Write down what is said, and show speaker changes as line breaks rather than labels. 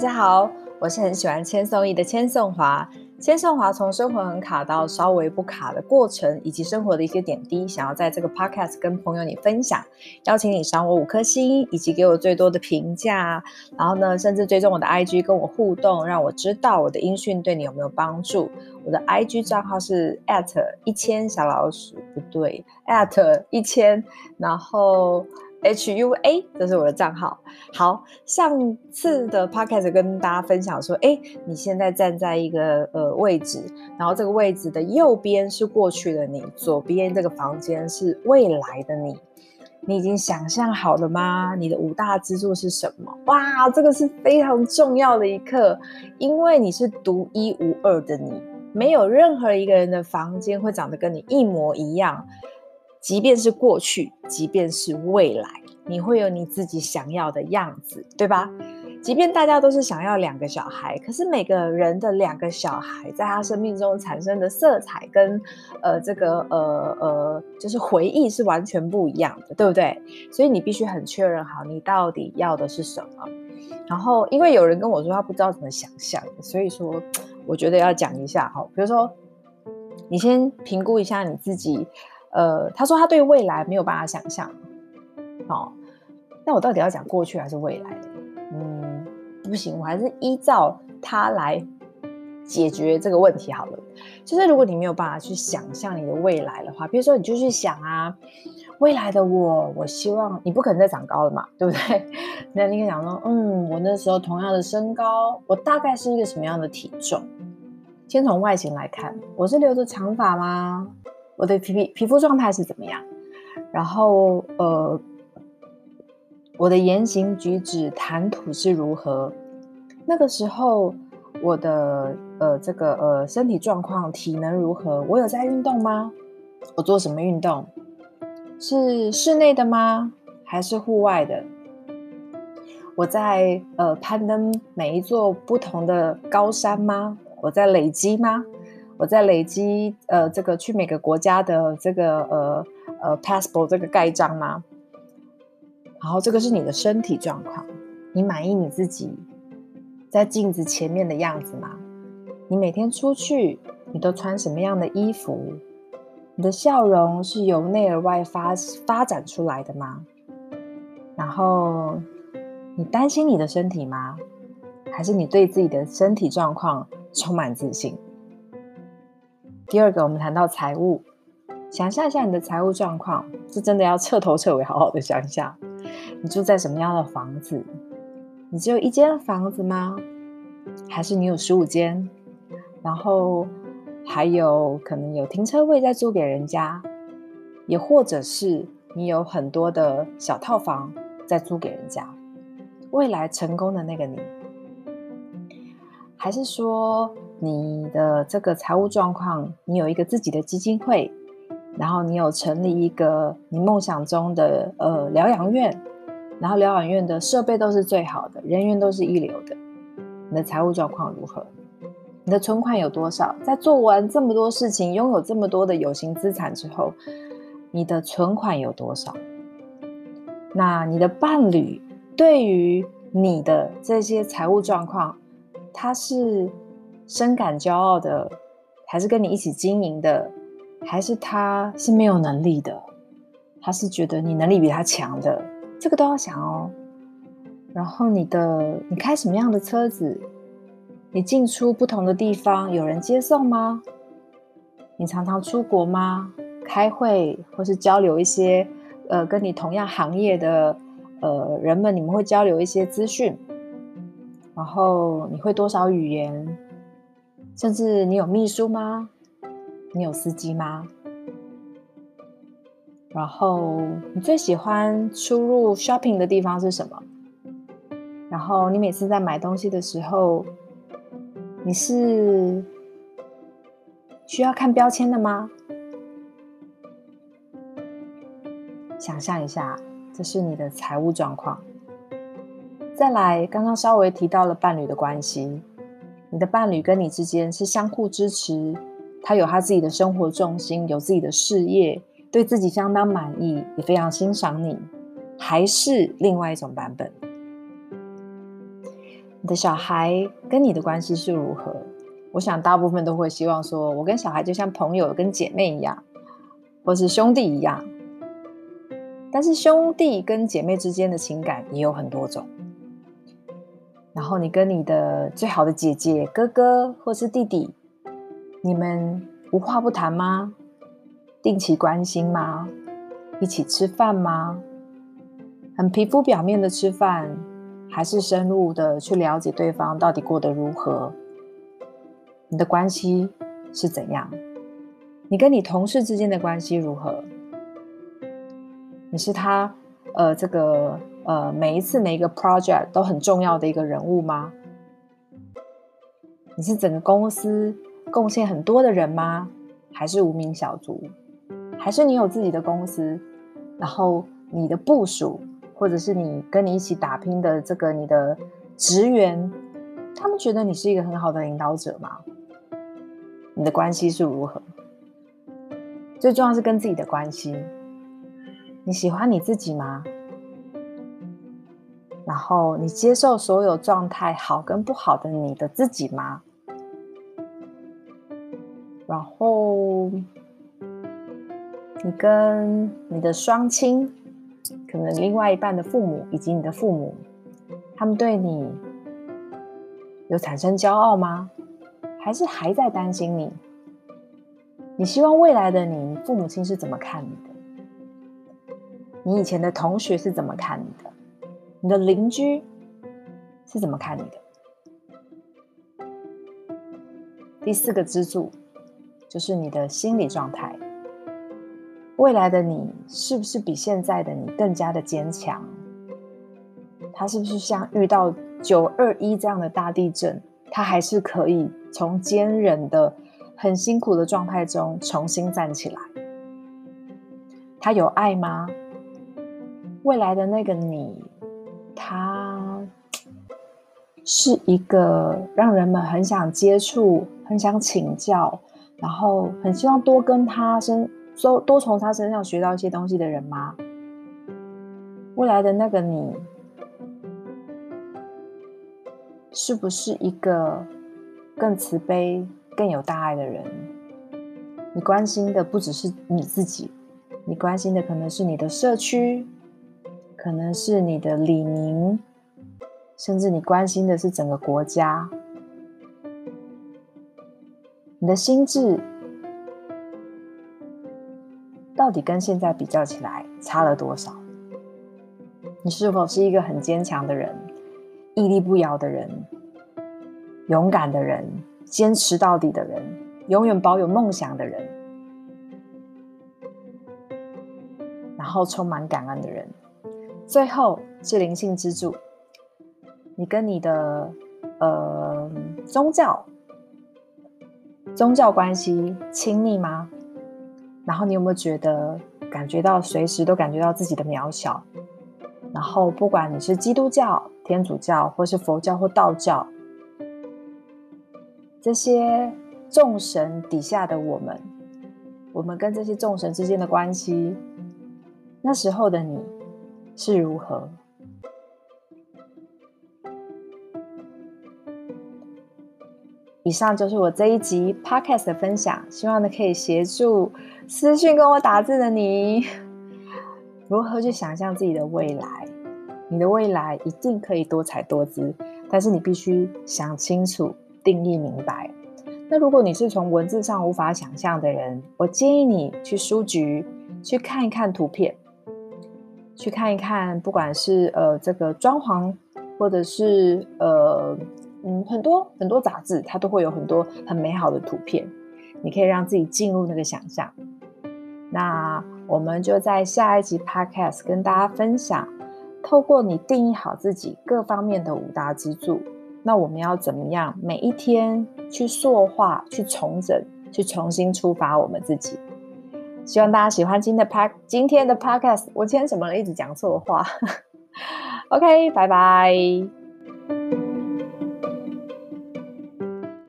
大家好，我是很喜欢千颂伊的千颂华。千颂华从生活很卡到稍微不卡的过程，以及生活的一些点滴，想要在这个 podcast 跟朋友你分享。邀请你赏我五颗星，以及给我最多的评价。然后呢，甚至追踪我的 IG 跟我互动，让我知道我的音讯对你有没有帮助。我的 IG 账号是 at 一千小老鼠，不对，at 一千，然后。H U A，这是我的账号。好，上次的 podcast 跟大家分享说，哎，你现在站在一个呃位置，然后这个位置的右边是过去的你，左边这个房间是未来的你。你已经想象好了吗？你的五大支柱是什么？哇，这个是非常重要的一刻，因为你是独一无二的你，没有任何一个人的房间会长得跟你一模一样。即便是过去，即便是未来，你会有你自己想要的样子，对吧？即便大家都是想要两个小孩，可是每个人的两个小孩在他生命中产生的色彩跟呃这个呃呃就是回忆是完全不一样的，对不对？所以你必须很确认好你到底要的是什么。然后，因为有人跟我说他不知道怎么想象，所以说我觉得要讲一下哈。比如说，你先评估一下你自己。呃，他说他对未来没有办法想象，哦，那我到底要讲过去还是未来？嗯，不行，我还是依照他来解决这个问题好了。就是如果你没有办法去想象你的未来的话，比如说你就去想啊，未来的我，我希望你不可能再长高了嘛，对不对？那你可以想说，嗯，我那时候同样的身高，我大概是一个什么样的体重？先从外形来看，我是留着长发吗？我的皮皮皮肤状态是怎么样？然后呃，我的言行举止、谈吐是如何？那个时候我的呃这个呃身体状况、体能如何？我有在运动吗？我做什么运动？是室内的吗？还是户外的？我在呃攀登每一座不同的高山吗？我在累积吗？我在累积呃，这个去每个国家的这个呃呃 passport 这个盖章吗？然后这个是你的身体状况，你满意你自己在镜子前面的样子吗？你每天出去，你都穿什么样的衣服？你的笑容是由内而外发发展出来的吗？然后你担心你的身体吗？还是你对自己的身体状况充满自信？第二个，我们谈到财务，想象一下你的财务状况，是真的要彻头彻尾好好的想一下。你住在什么样的房子？你只有一间房子吗？还是你有十五间？然后还有可能有停车位在租给人家，也或者是你有很多的小套房在租给人家。未来成功的那个你，还是说，你的这个财务状况，你有一个自己的基金会，然后你有成立一个你梦想中的呃疗养院，然后疗养院的设备都是最好的，人员都是一流的。你的财务状况如何？你的存款有多少？在做完这么多事情，拥有这么多的有形资产之后，你的存款有多少？那你的伴侣对于你的这些财务状况，他是？深感骄傲的，还是跟你一起经营的，还是他是没有能力的，他是觉得你能力比他强的，这个都要想哦。然后你的，你开什么样的车子？你进出不同的地方，有人接送吗？你常常出国吗？开会或是交流一些，呃，跟你同样行业的，呃，人们，你们会交流一些资讯。然后你会多少语言？甚至你有秘书吗？你有司机吗？然后你最喜欢出入 shopping 的地方是什么？然后你每次在买东西的时候，你是需要看标签的吗？想象一下，这是你的财务状况。再来，刚刚稍微提到了伴侣的关系。你的伴侣跟你之间是相互支持，他有他自己的生活重心，有自己的事业，对自己相当满意，也非常欣赏你，还是另外一种版本？你的小孩跟你的关系是如何？我想大部分都会希望说，我跟小孩就像朋友、跟姐妹一样，或是兄弟一样。但是兄弟跟姐妹之间的情感也有很多种。然后你跟你的最好的姐姐、哥哥或是弟弟，你们无话不谈吗？定期关心吗？一起吃饭吗？很皮肤表面的吃饭，还是深入的去了解对方到底过得如何？你的关系是怎样？你跟你同事之间的关系如何？你是他呃这个呃每一次每一个 project 都很重要的一个人物吗？你是整个公司贡献很多的人吗？还是无名小卒？还是你有自己的公司，然后你的部属，或者是你跟你一起打拼的这个你的职员，他们觉得你是一个很好的领导者吗？你的关系是如何？最重要是跟自己的关系，你喜欢你自己吗？然后你接受所有状态好跟不好的你的自己吗？你跟你的双亲，可能另外一半的父母以及你的父母，他们对你有产生骄傲吗？还是还在担心你？你希望未来的你，你父母亲是怎么看你的？你以前的同学是怎么看你的？你的邻居是怎么看你的？第四个支柱就是你的心理状态。未来的你是不是比现在的你更加的坚强？他是不是像遇到九二一这样的大地震，他还是可以从坚韧的、很辛苦的状态中重新站起来？他有爱吗？未来的那个你，他是一个让人们很想接触、很想请教，然后很希望多跟他生。多多从他身上学到一些东西的人吗？未来的那个你，是不是一个更慈悲、更有大爱的人？你关心的不只是你自己，你关心的可能是你的社区，可能是你的李宁，甚至你关心的是整个国家。你的心智。到底跟现在比较起来差了多少？你是否是一个很坚强的人、屹立不摇的人、勇敢的人、坚持到底的人、永远保有梦想的人，然后充满感恩的人？最后是灵性支柱，你跟你的呃宗教宗教关系亲密吗？然后你有没有觉得感觉到随时都感觉到自己的渺小？然后不管你是基督教、天主教，或是佛教或道教，这些众神底下的我们，我们跟这些众神之间的关系，那时候的你是如何？以上就是我这一集 Podcast 的分享，希望呢可以协助私信跟我打字的你，如何去想象自己的未来。你的未来一定可以多彩多姿，但是你必须想清楚、定义明白。那如果你是从文字上无法想象的人，我建议你去书局去看一看图片，去看一看，不管是呃这个装潢，或者是呃。嗯，很多很多杂志，它都会有很多很美好的图片，你可以让自己进入那个想象。那我们就在下一集 Podcast 跟大家分享，透过你定义好自己各方面的五大支柱，那我们要怎么样每一天去塑化、去重整、去重新出发我们自己？希望大家喜欢今天的 Pod 今天的 Podcast。我今天怎么？一直讲错话。OK，拜拜。